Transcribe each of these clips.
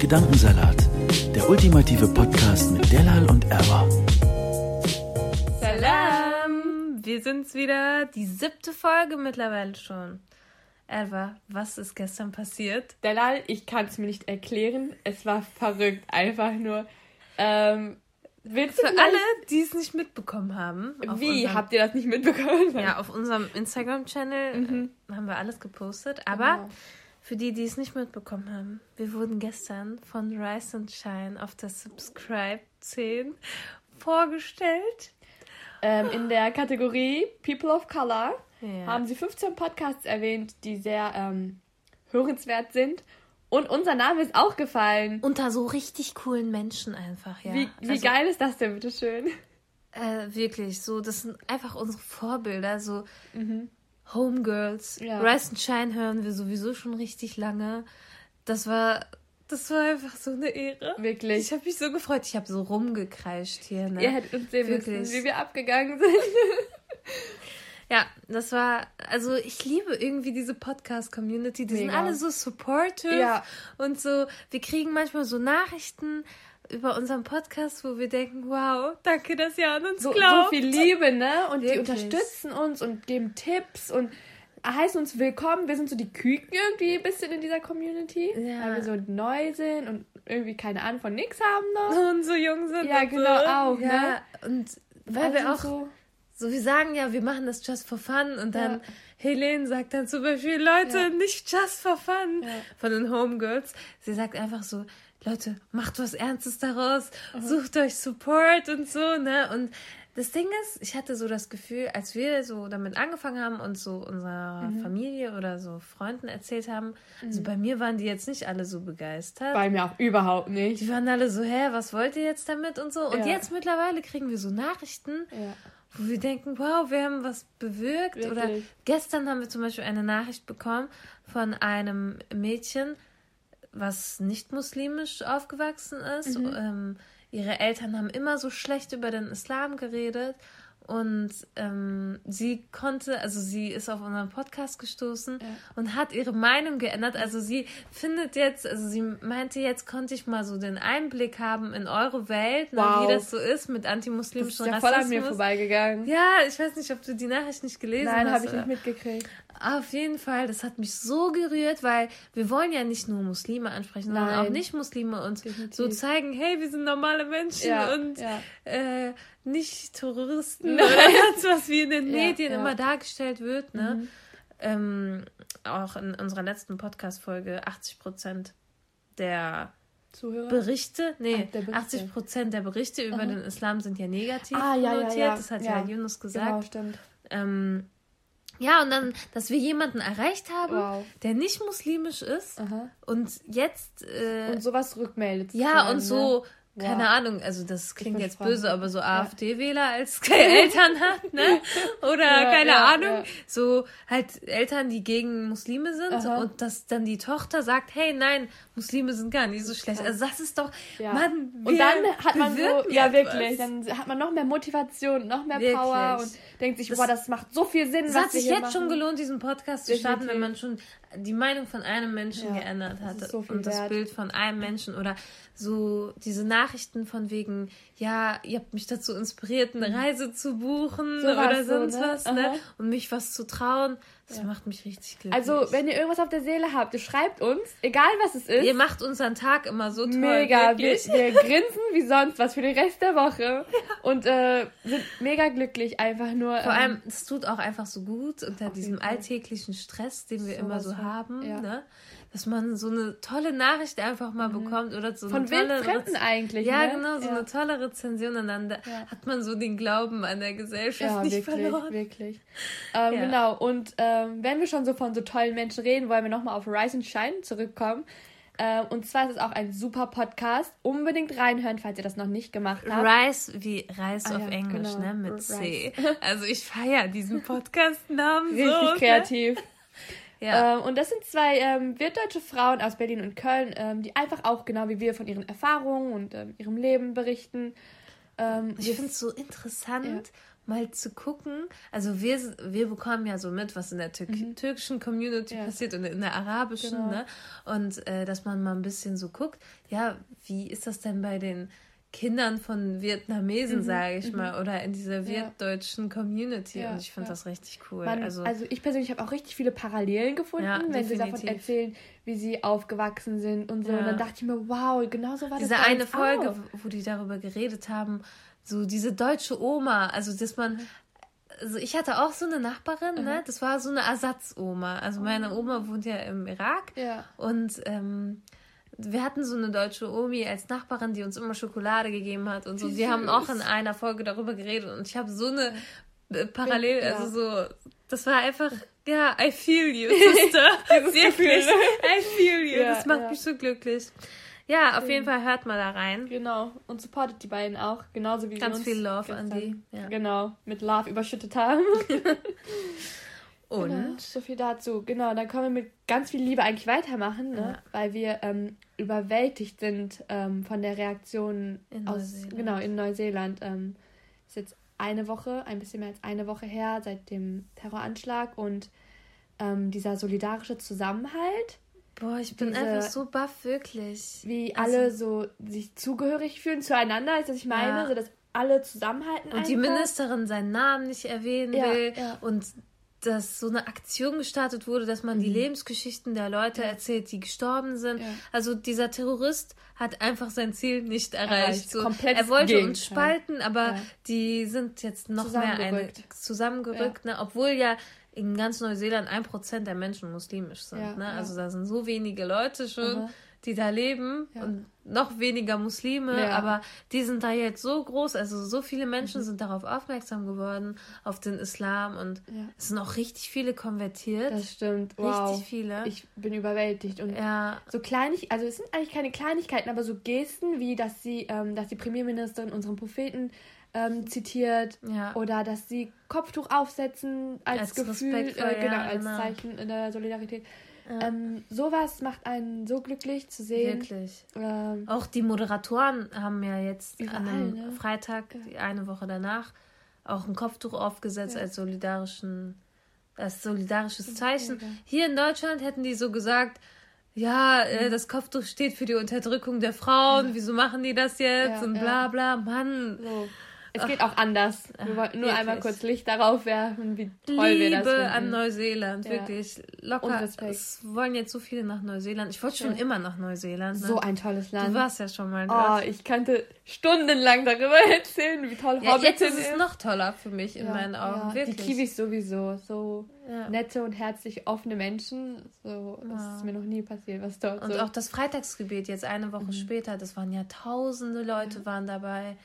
Gedankensalat, der ultimative Podcast mit Delal und Erwa. Salam! Wir sind's wieder. Die siebte Folge mittlerweile schon. Erwa, was ist gestern passiert? Delal, ich kann es mir nicht erklären. Es war verrückt, einfach nur. Ähm, willst du Für alle, die es nicht mitbekommen haben. Wie unserem- habt ihr das nicht mitbekommen? Ja, auf unserem Instagram-Channel äh, haben wir alles gepostet. Aber Mhm. Genau. Für die, die es nicht mitbekommen haben, wir wurden gestern von Rise and Shine auf der Subscribe 10 vorgestellt. Ähm, in der Kategorie People of Color Ja. haben sie 15 Podcasts erwähnt, die sehr ähm, hörenswert sind. Und unser Name ist auch gefallen. Unter so richtig coolen Menschen einfach, ja. Wie, wie Also, geil ist das denn, bitteschön? Äh, wirklich, so, das sind einfach unsere Vorbilder, so Homegirls. Ja. Rise and Shine hören wir sowieso schon richtig lange. Das war, das war einfach so eine Ehre. Wirklich. Ich habe mich so gefreut. Ich habe so rumgekreischt hier. Ne? Ihr hättet uns sehen Wirklich. müssen, wie wir abgegangen sind. Ja, das war, also ich liebe irgendwie diese Podcast-Community. Die sind Mega. alle so supportive Ja. und so. Wir kriegen manchmal so Nachrichten über unseren Podcast, wo wir denken, wow, danke, dass ihr an uns so, glaubt. so viel Liebe, ne? Und die Wirklich. unterstützen uns und geben Tipps und heißen uns willkommen. Wir sind so die Küken irgendwie ein bisschen in dieser Community, Ja. weil wir so neu sind und irgendwie keine Ahnung von nix haben noch. und so jung sind. Ja, genau, so. auch, Ja, ne? und weil Alle wir sind auch so, so, wir sagen ja, wir machen das just for fun und dann Ja. Helene sagt dann zum Beispiel, Leute, Ja. nicht just for fun Ja. von den Homegirls. Sie sagt einfach so, Leute, macht was Ernstes daraus, sucht euch Support und so, ne? Und das Ding ist, ich hatte so das Gefühl, als wir so damit angefangen haben und so unserer Mhm. Familie oder so Freunden erzählt haben, also bei mir waren die jetzt nicht alle so begeistert. bei mir auch überhaupt nicht. Die waren alle so, hä, was wollt ihr jetzt damit und so. Und Ja. jetzt mittlerweile kriegen wir so Nachrichten, Ja. wo wir denken, wow, wir haben was bewirkt. Oder Wirklich. gestern haben wir zum Beispiel eine Nachricht bekommen von einem Mädchen, was nicht muslimisch aufgewachsen ist. Mhm. Ähm, ihre Eltern haben immer so schlecht über den Islam geredet. Und ähm, sie konnte, also sie ist auf unseren Podcast gestoßen und hat ihre Meinung geändert. Also sie findet jetzt, also sie meinte, jetzt konnte ich mal so den Einblick haben in eure Welt, ne, Wow. wie das so ist mit Das ist ja voll Rassismus. an mir vorbeigegangen. Ja, ich weiß nicht, ob du die Nachricht nicht gelesen Nein, hast. habe ich nicht mitgekriegt. Auf jeden Fall, das hat mich so gerührt, weil wir wollen ja nicht nur Muslime ansprechen, sondern Nein. auch Nicht-Muslime und Definitiv. so zeigen, hey, wir sind normale Menschen Ja, und ja. Äh, nicht Terroristen oder sonst was wie in den Ja, Medien ja. Mhm. immer dargestellt wird. Ne? Ähm, auch in unserer letzten Podcast-Folge 80 Prozent der Zuhörer. Berichte, nee, Ah, Berichte. 80 Prozent der Berichte über den Islam sind ja negativ Ah, ja, ja, notiert. ja. Das hat Ja. ja, Yunus gesagt. Genau, stimmt. Ähm, ja, und dann, dass wir jemanden erreicht haben, Wow. der nicht muslimisch ist Aha. und jetzt, äh, Und sowas rückmeldet. ja, und so, Ne? Keine Wow. Ahnung, also das klingt jetzt versprochen. böse, aber so AfD-Wähler als Eltern hat, ne? Oder Ja, keine ja, Ahnung, ja. so halt Eltern, die gegen Muslime sind Aha. und dass dann die Tochter sagt, hey, nein, Muslime sind gar nicht so schlecht. Also das ist doch, Ja. Mann, Und dann hat man so, ja wirklich, dann hat man noch mehr Motivation, noch mehr Wirklich. Power und denkt sich, Das- boah, das macht so viel Sinn, Es was hat sich jetzt schon machen. gelohnt, diesen Podcast zu starten, wenn man schon die Meinung von einem Menschen Ja, geändert ist so und das wert. Bild von einem Menschen oder so diese Nachrichten von wegen, ja, ihr habt mich dazu inspiriert, eine Reise zu buchen Mhm. So oder so, sonst ne? was, ne? Und mich was zu trauen, das macht mich richtig glücklich. Also, wenn ihr irgendwas auf der Seele habt, ihr schreibt uns, egal was es ist. ihr macht unseren Tag immer so toll, mega. Wir, wir grinsen wie sonst was für den Rest der Woche und äh, sind mega glücklich einfach nur. Vor ähm, allem, es tut auch einfach so gut unter diesem alltäglichen Stress, den wir immer Sowas so haben. ja. Ne? Dass man so eine tolle Nachricht einfach mal mhm. bekommt oder so Von eine tolle Fremden eigentlich. Ja, ne? genau, so ja. eine tolle Rezension und dann ja. hat man so den Glauben an der Gesellschaft ja, nicht wirklich, verloren. wirklich. Ähm, ja. Genau, und ähm, wenn wir schon so von so tollen Menschen reden, wollen wir nochmal auf Rise and Shine zurückkommen. Äh, und zwar ist es auch ein super Podcast. Unbedingt reinhören, falls ihr das noch nicht gemacht habt. Rice wie Reis ah, auf ja, Englisch, genau. ne? Mit Rice. C. Also ich feiere diesen Podcast-Namen so. Richtig kreativ. Ja. Ähm, und das sind zwei ähm, wirtdeutsche Frauen aus Berlin und Köln, ähm, die einfach auch genau wie wir von ihren Erfahrungen und ähm, ihrem Leben berichten. Ähm, ich finde es so interessant, ja. mal zu gucken. Also wir, wir bekommen ja so mit, was in der Tür mhm. türkischen Community ja. passiert und in der arabischen, genau. ne? Und äh, dass man mal ein bisschen so guckt, ja, wie ist das denn bei den Kindern von Vietnamesen, mhm, sage ich mhm. mal, oder in dieser wirtdeutschen Community. Ja, und ich finde ja. das richtig cool. Man, also, also ich persönlich habe auch richtig viele Parallelen gefunden, ja, wenn definitiv. sie davon erzählen, wie sie aufgewachsen sind und so. Und dann dachte ich mir, wow, genau so war diese das. Diese eine Folge, auch. wo die darüber geredet haben, so diese deutsche Oma, also dass man mhm. also ich hatte auch so eine Nachbarin, ne? Das war so eine Ersatzoma. Also meine oh. Oma wohnt ja im Irak. Ja. Und ähm, wir hatten so eine deutsche Omi als Nachbarin, die uns immer Schokolade gegeben hat und so. Wir haben auch in einer Folge darüber geredet und ich habe so eine äh, Parallel, ja. also so, das war einfach, ja, I feel you, Sister. Wirklich, I feel you. Ja, das macht ja. mich so glücklich. Ja, auf jeden Fall hört mal da rein. Genau. Und supportet die beiden auch. Genauso wie Ganz wir uns viel Love an die. Ja. Genau. Mit Love überschüttet haben. Und? Genau, so viel dazu. Genau, dann können wir mit ganz viel Liebe eigentlich weitermachen, ne? Ja. weil wir ähm, überwältigt sind ähm, von der Reaktion in aus Neuseeland. genau in Neuseeland. Ähm, ist jetzt eine Woche, ein bisschen mehr als eine Woche her seit dem Terroranschlag und ähm, dieser solidarische Zusammenhalt. Boah, ich bin diese, einfach so baff, wirklich. Wie also, alle so sich zugehörig fühlen zueinander, ist das ich meine, ja. so dass alle zusammenhalten. Und einfach. die Ministerin seinen Namen nicht erwähnen ja, will ja. und dass so eine Aktion gestartet wurde, dass man mhm. die Lebensgeschichten der Leute ja. erzählt, die gestorben sind. Ja. Also dieser Terrorist hat einfach sein Ziel nicht erreicht. So, er wollte Gegenteil. uns spalten, aber ja. die sind jetzt noch mehr eine, zusammengerückt, ne? obwohl ja in ganz Neuseeland ein Prozent der Menschen muslimisch sind. ne? Also da sind so wenige Leute schon. Mhm die da leben ja. und noch weniger Muslime, ja. aber die sind da jetzt so groß, also so viele Menschen mhm. sind darauf aufmerksam geworden, auf den Islam und ja. es sind auch richtig viele konvertiert. Das stimmt, wow. Richtig viele. Ich bin überwältigt und ja. so kleinig, also es sind eigentlich keine Kleinigkeiten, aber so Gesten wie, dass sie, ähm, dass die Premierministerin unseren Propheten ähm, zitiert ja. oder dass sie Kopftuch aufsetzen als, als Gefühl, äh, genau, als genau. Zeichen der Solidarität. Ja. Ähm, sowas macht einen so glücklich zu sehen. Wirklich. Ähm, auch die Moderatoren haben ja jetzt überall, an einem ne? Freitag, ja. eine Woche danach, auch ein Kopftuch aufgesetzt ja. als solidarischen, als solidarisches Zeichen. Hier in Deutschland hätten die so gesagt, ja, äh, das Kopftuch steht für die Unterdrückung der Frauen, wieso machen die das jetzt und bla bla, Mann. So. Es geht auch anders. Wir wollten nur wirklich. einmal kurz Licht darauf werfen, wie toll Liebe wir das finden. an Neuseeland, ja. wirklich locker. Es wollen jetzt so viele nach Neuseeland. Ich wollte schon ja. immer nach Neuseeland. Ne? So ein tolles Land. Du warst ja schon mal dort. Oh, ich könnte stundenlang darüber erzählen, wie toll ja, Hobbiton jetzt ist. es noch toller für mich in meinen Augen, wirklich. Die Kiwis sowieso, so nette und herzlich offene Menschen. So, das ist mir noch nie passiert, was dort Und so. auch das Freitagsgebet jetzt eine Woche mhm. später, das waren ja tausende Leute waren dabei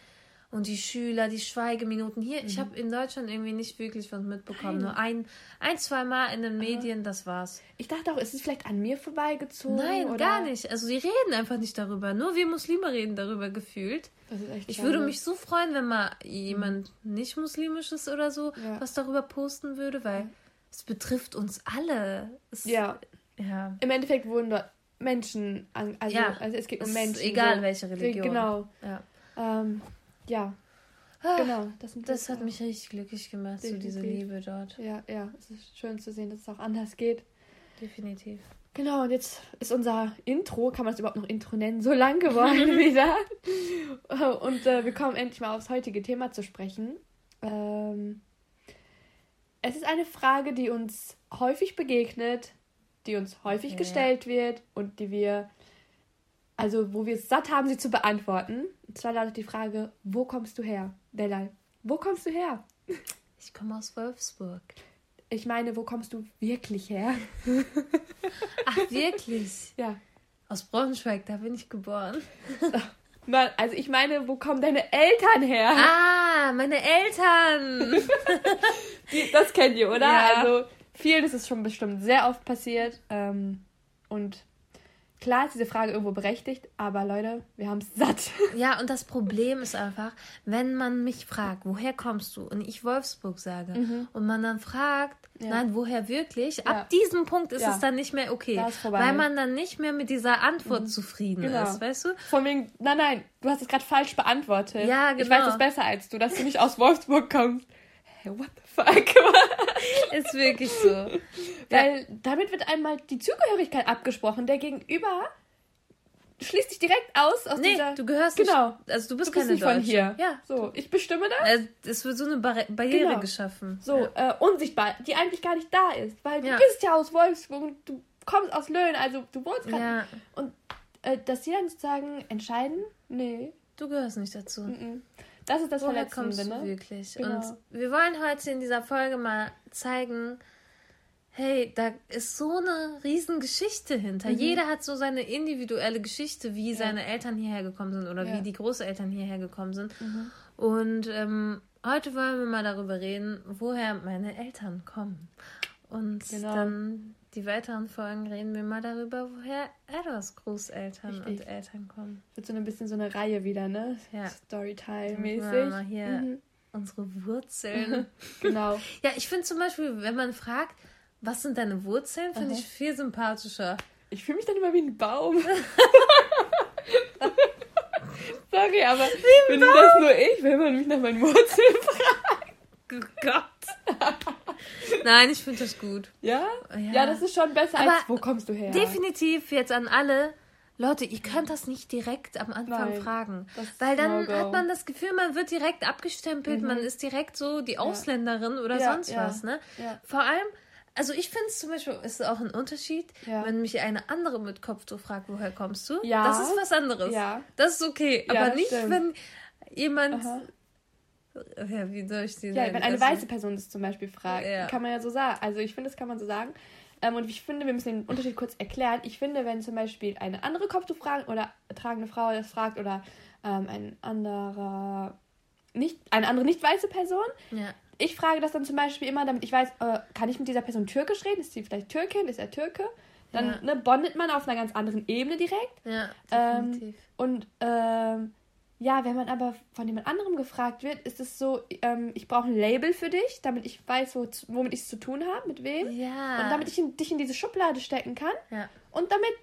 und die Schüler, die Schweigeminuten. Hier, mhm. ich habe in Deutschland irgendwie nicht wirklich was mitbekommen. Nein. Nur ein, ein, zwei Mal in den Medien, das war's. Ich dachte auch, ist es vielleicht an mir vorbeigezogen? Nein, oder? gar nicht. Also sie reden einfach nicht darüber. Nur wir Muslime reden darüber gefühlt. Das ist echt ich würde mich so freuen, wenn mal jemand mhm. nicht muslimisches oder so ja. was darüber posten würde, weil es betrifft uns alle. Es, ja. ja. Im Endeffekt wurden dort Menschen, an, also, ja. also es geht um Menschen. Egal so. welche Religion. Genau. Ja. Ähm, ja. Ah, genau, das, das hat mich richtig glücklich gemacht, Definitiv. so diese Liebe dort. Ja, ja, es ist schön zu sehen, dass es auch anders geht. Definitiv. Genau, und jetzt ist unser Intro, kann man es überhaupt noch Intro nennen, so lang geworden wieder. Und äh, wir kommen endlich mal aufs heutige Thema zu sprechen. Ähm, es ist eine Frage, die uns häufig begegnet, die uns häufig ja. gestellt wird und die wir also wo wir es satt haben, sie zu beantworten. Und zwar lautet die Frage, wo kommst du her, Delal? Wo kommst du her? Ich komme aus Wolfsburg. ich meine, wo kommst du wirklich her? Ach, wirklich? Ja. Aus Braunschweig, da bin ich geboren. Nein, also ich meine, wo kommen deine Eltern her? Ah, meine Eltern. Die, das kennt ihr, oder? Ja. Also vielen ist es schon bestimmt sehr oft passiert. Ähm, und klar ist diese Frage irgendwo berechtigt, aber Leute, wir haben es satt. Ja, und das Problem ist einfach, wenn man mich fragt, woher kommst du? Und ich Wolfsburg sage und man dann fragt, Mhm. Ja. nein, woher wirklich? Ja. Ab diesem Punkt ist Ja. es dann nicht mehr okay. Weil man dann nicht mehr mit dieser Antwort zufrieden Genau. ist, weißt du? Von wegen, nein, nein, du hast es gerade falsch beantwortet. Ja, Ich genau. weiß es besser als du, dass du nicht aus Wolfsburg kommst. Hey, what the fuck? Ist wirklich so. Weil damit wird einmal die Zugehörigkeit abgesprochen. Der Gegenüber schließt dich direkt aus aus Nee, dieser... du gehörst Genau. nicht. Also du bist Du bist keine nicht von hier. Ja. So, ich bestimme das. Äh, Es wird so eine Barri Barriere Genau. geschaffen. So, äh, unsichtbar, die eigentlich gar nicht da ist. Weil Ja. du bist ja aus Wolfsburg du kommst aus Löhn, also du wohnst gerade. Ja, Und äh, dass sie dann sozusagen entscheiden, nee, du gehörst nicht dazu. mm, das ist das Woher Verletzende, ne? wirklich? Genau. Und wir wollen heute in dieser Folge mal zeigen, hey, da ist so eine riesen Geschichte hinter. Mhm. Jeder hat so seine individuelle Geschichte, wie seine Eltern hierher gekommen sind oder Ja. Mhm. wie die Großeltern hierher gekommen sind. Und ähm, heute wollen wir mal darüber reden, woher meine Eltern kommen. Und Genau. dann die weiteren Folgen reden wir mal darüber, woher Edwards Großeltern Richtig. und Eltern kommen. Wird so ein bisschen so eine Reihe wieder, ne? Ja. Storytime-mäßig. Mal hier Mhm. unsere Wurzeln Genau. Ja, ich finde zum Beispiel, wenn man fragt, was sind deine Wurzeln, finde ich viel sympathischer. Ich fühle mich dann immer wie ein Baum. Sorry, aber bin das nur ich, wenn man mich nach meinen Wurzeln fragt? Gott. Nein, ich finde das gut. Ja? Ja. ja? das ist schon besser Aber als, wo kommst du her? Definitiv jetzt an alle. Leute, ihr könnt das nicht direkt am Anfang Nein, fragen. Weil dann No-Go. hat man das Gefühl, man wird direkt abgestempelt, man ist direkt so die Ausländerin oder Ja, sonst ja, was. Ne? ja. Vor allem, also ich finde es zum Beispiel, ist auch ein Unterschied, Ja. wenn mich eine andere mit Kopftuch fragt, woher kommst du? Ja. Das ist was anderes. Ja. Das ist okay. Ja, aber das nicht, stimmt. wenn jemand. Aha. Ja, wie soll ich die Ja, nennen? wenn eine Also- weiße Person das zum Beispiel fragt, Ja. kann man ja so sagen. Also ich finde, das kann man so sagen. Ähm, und ich finde, wir müssen den Unterschied kurz erklären. Ich finde, wenn zum Beispiel eine andere Kopftuch oder tragende Frau das fragt oder ähm, ein anderer nicht eine andere nicht weiße Person, Ja. ich frage das dann zum Beispiel immer, damit ich weiß, äh, kann ich mit dieser Person türkisch reden? Ist sie vielleicht Türkin? Ist er Türke? Dann Ja. ne, bondet man auf einer ganz anderen Ebene direkt. Ja, Ähm, definitiv. und ähm, ja, wenn man aber von jemand anderem gefragt wird, ist es so, ähm, ich brauche ein Label für dich, damit ich weiß, wo, womit ich es zu tun habe, mit wem. ja. Und damit ich in, dich in diese Schublade stecken kann. ja. Und damit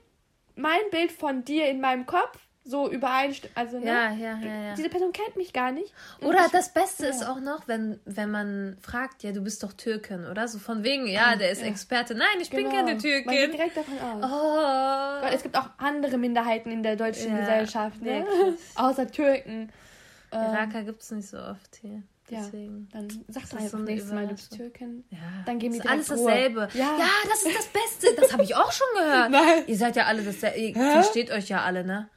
mein Bild von dir in meinem Kopf so übereinstimmt. Also, ne? Ja, ja, ja, ja. Diese Person kennt mich gar nicht. Oder ich, das Beste ja. ist auch noch, wenn, wenn man fragt, ja, du bist doch Türkin, oder? So von wegen, ja, der ist ja. Experte. Nein, ich bin Genau. keine Man geht Türkin. direkt davon aus. Oh. Weil es gibt auch andere Minderheiten in der deutschen Ja, Gesellschaft, ne? Außer Türken. Ähm, Iraker gibt es nicht so oft hier. Ja. Deswegen. Dann sag Das doch ist einfach so nächstes Mal, du bist. Türkin. Ja. Dann die ist direkt alles dasselbe. Ja. ja, das ist das Beste. Das habe ich auch schon gehört. Nein. Ihr seid ja alle dasselbe. Ihr versteht euch ja alle, ne?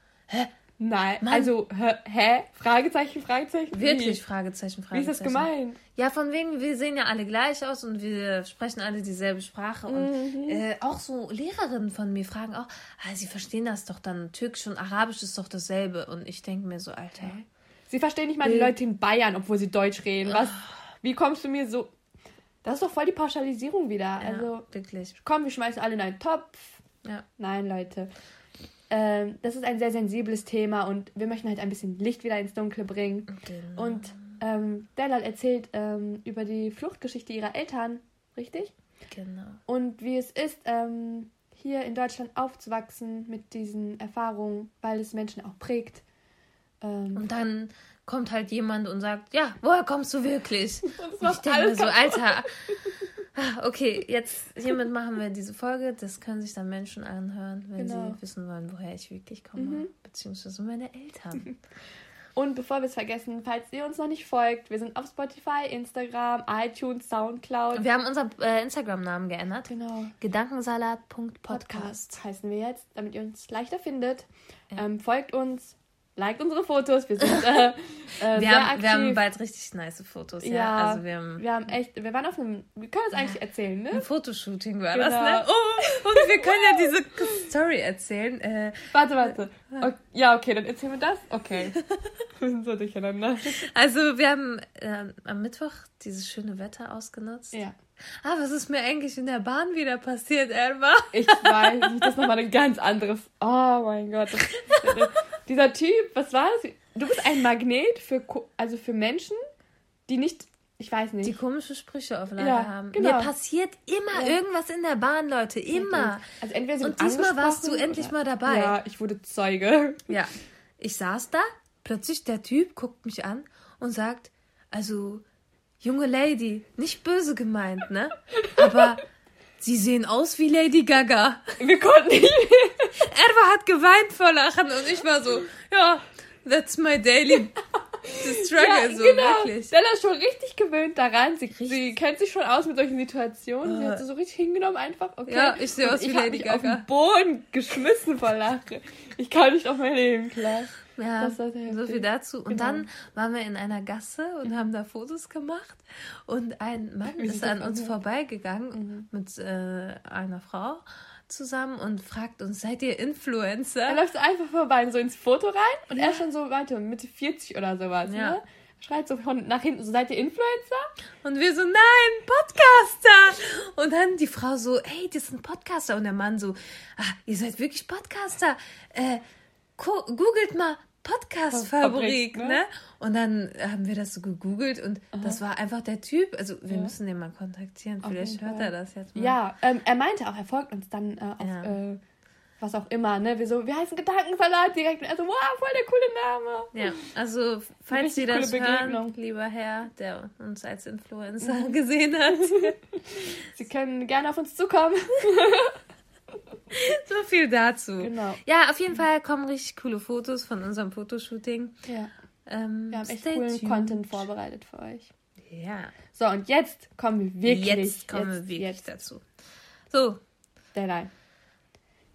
Nein, Mann. also, hä? hä? Fragezeichen, Fragezeichen? Wirklich, Wie? Fragezeichen, Wie Fragezeichen. ist das gemeint? Ja, von wegen, wir sehen ja alle gleich aus und wir sprechen alle dieselbe Sprache. Und Mhm. äh, auch so Lehrerinnen von mir fragen auch, ah, sie verstehen das doch dann. Türkisch und Arabisch ist doch dasselbe. Und ich denke mir so, Alter. Sie verstehen nicht mal die Leute in Bayern, obwohl sie Deutsch reden. Was? Wie kommst du mir so... Das ist doch voll die Pauschalisierung wieder. Ja, Also, wirklich. komm, wir schmeißen alle in einen Topf. Ja. Nein, Leute. Ähm, das ist ein sehr sensibles Thema und wir möchten halt ein bisschen Licht wieder ins Dunkle bringen. Genau. Und ähm, Delal erzählt ähm, über die Fluchtgeschichte ihrer Eltern, richtig? Genau. Und wie es ist, ähm, hier in Deutschland aufzuwachsen mit diesen Erfahrungen, weil es Menschen auch prägt. Ähm, Und dann kommt halt jemand und sagt, ja, woher kommst du wirklich? Und ich denke so, Alter. Okay, jetzt hiermit machen wir diese Folge. Das können sich dann Menschen anhören, wenn Genau. sie wissen wollen, woher ich wirklich komme. Beziehungsweise meine Eltern. Und bevor wir es vergessen, falls ihr uns noch nicht folgt, wir sind auf Spotify, Instagram, iTunes, Soundcloud. Wir haben unseren äh, Instagram-Namen geändert. Genau. Gedankensalat.podcast. Podcast heißen wir jetzt, damit ihr uns leichter findet. Ähm, folgt uns, liked unsere Fotos. Wir sind äh, äh, Wir sehr haben, aktiv. wir haben bald richtig nice Fotos, ja. ja, Also wir haben wir haben echt, wir waren auf einem, wir können es eigentlich erzählen, ein ne? Fotoshooting war Genau. das, ne? Oh, und wir können ja diese Story erzählen. Äh, Warte, warte. O- ja, okay, dann erzählen wir das. Okay. wir sind so durcheinander. also wir haben ähm, am Mittwoch dieses schöne Wetter ausgenutzt. Ja. Ah, was ist mir eigentlich in der Bahn wieder passiert, Elma? Ich weiß, das ist nochmal ein ganz anderes. Oh mein Gott. Das, dieser Typ, was war das? Du bist ein Magnet für, also für Menschen, die nicht, ich weiß nicht. Die komische Sprüche auf Lager Ja, haben. genau. Mir passiert immer irgendwas in der Bahn, Leute. Immer. Also entweder sie Und diesmal warst du endlich oder- mal dabei. Ja, ich wurde Zeuge. Ja. Ich saß da, plötzlich der Typ guckt mich an und sagt, also, junge Lady, nicht böse gemeint, ne? Aber sie sehen aus wie Lady Gaga. Wir konnten nicht. Erwa hat geweint vor Lachen und ich war so, ja, that's my daily struggle, so wirklich. Stella ist schon richtig gewöhnt daran. Sie, sie kennt sich schon aus mit solchen Situationen. Sie hat sie so richtig hingenommen einfach. Okay. Ja, ich sehe aus wie ich Lady mich auf Gaga. den Boden geschmissen vor Lachen. Ich kann nicht auf mein Leben klar. Ja, so viel dazu. Und Genau. dann waren wir in einer Gasse und haben da Fotos gemacht. Und ein Mann ist an uns vorbeigegangen mit äh, einer Frau zusammen und fragt uns, seid ihr Er Influencer? läuft so einfach vorbei, so ins Foto rein und er ist schon so weiter, Mitte 40 oder sowas. Ja. Ne? Schreit so von nach hinten, so seid ihr Influencer? Und wir so, nein, Podcaster. Und dann die Frau so, hey, das sind Podcaster. Und der Mann so, ah, ihr seid wirklich Podcaster. Äh, googelt mal Podcast-Fabrik, Fabrik, ne? ne? Und dann haben wir das so gegoogelt und das war einfach der Typ. Also wir Ja. müssen den mal kontaktieren. Vielleicht hört er das jetzt mal. Ja, ähm, er meinte auch, er folgt uns dann äh, auf Ja. äh, was auch immer, ne? Wir so, wir heißen Gedankensalat direkt. Und er so, wow, voll der coole Name. Ja, also falls Sie das hören, lieber Herr, der uns als Influencer gesehen hat, Sie können gerne auf uns zukommen. so viel dazu. Genau. Ja, auf jeden Fall kommen richtig coole Fotos von unserem Fotoshooting. Ja, Ähm, wir haben echt coolen tuned. Content vorbereitet für euch. Ja, So, und jetzt kommen wir wirklich. jetzt kommen wir jetzt, wirklich Jetzt, dazu. So, Delay.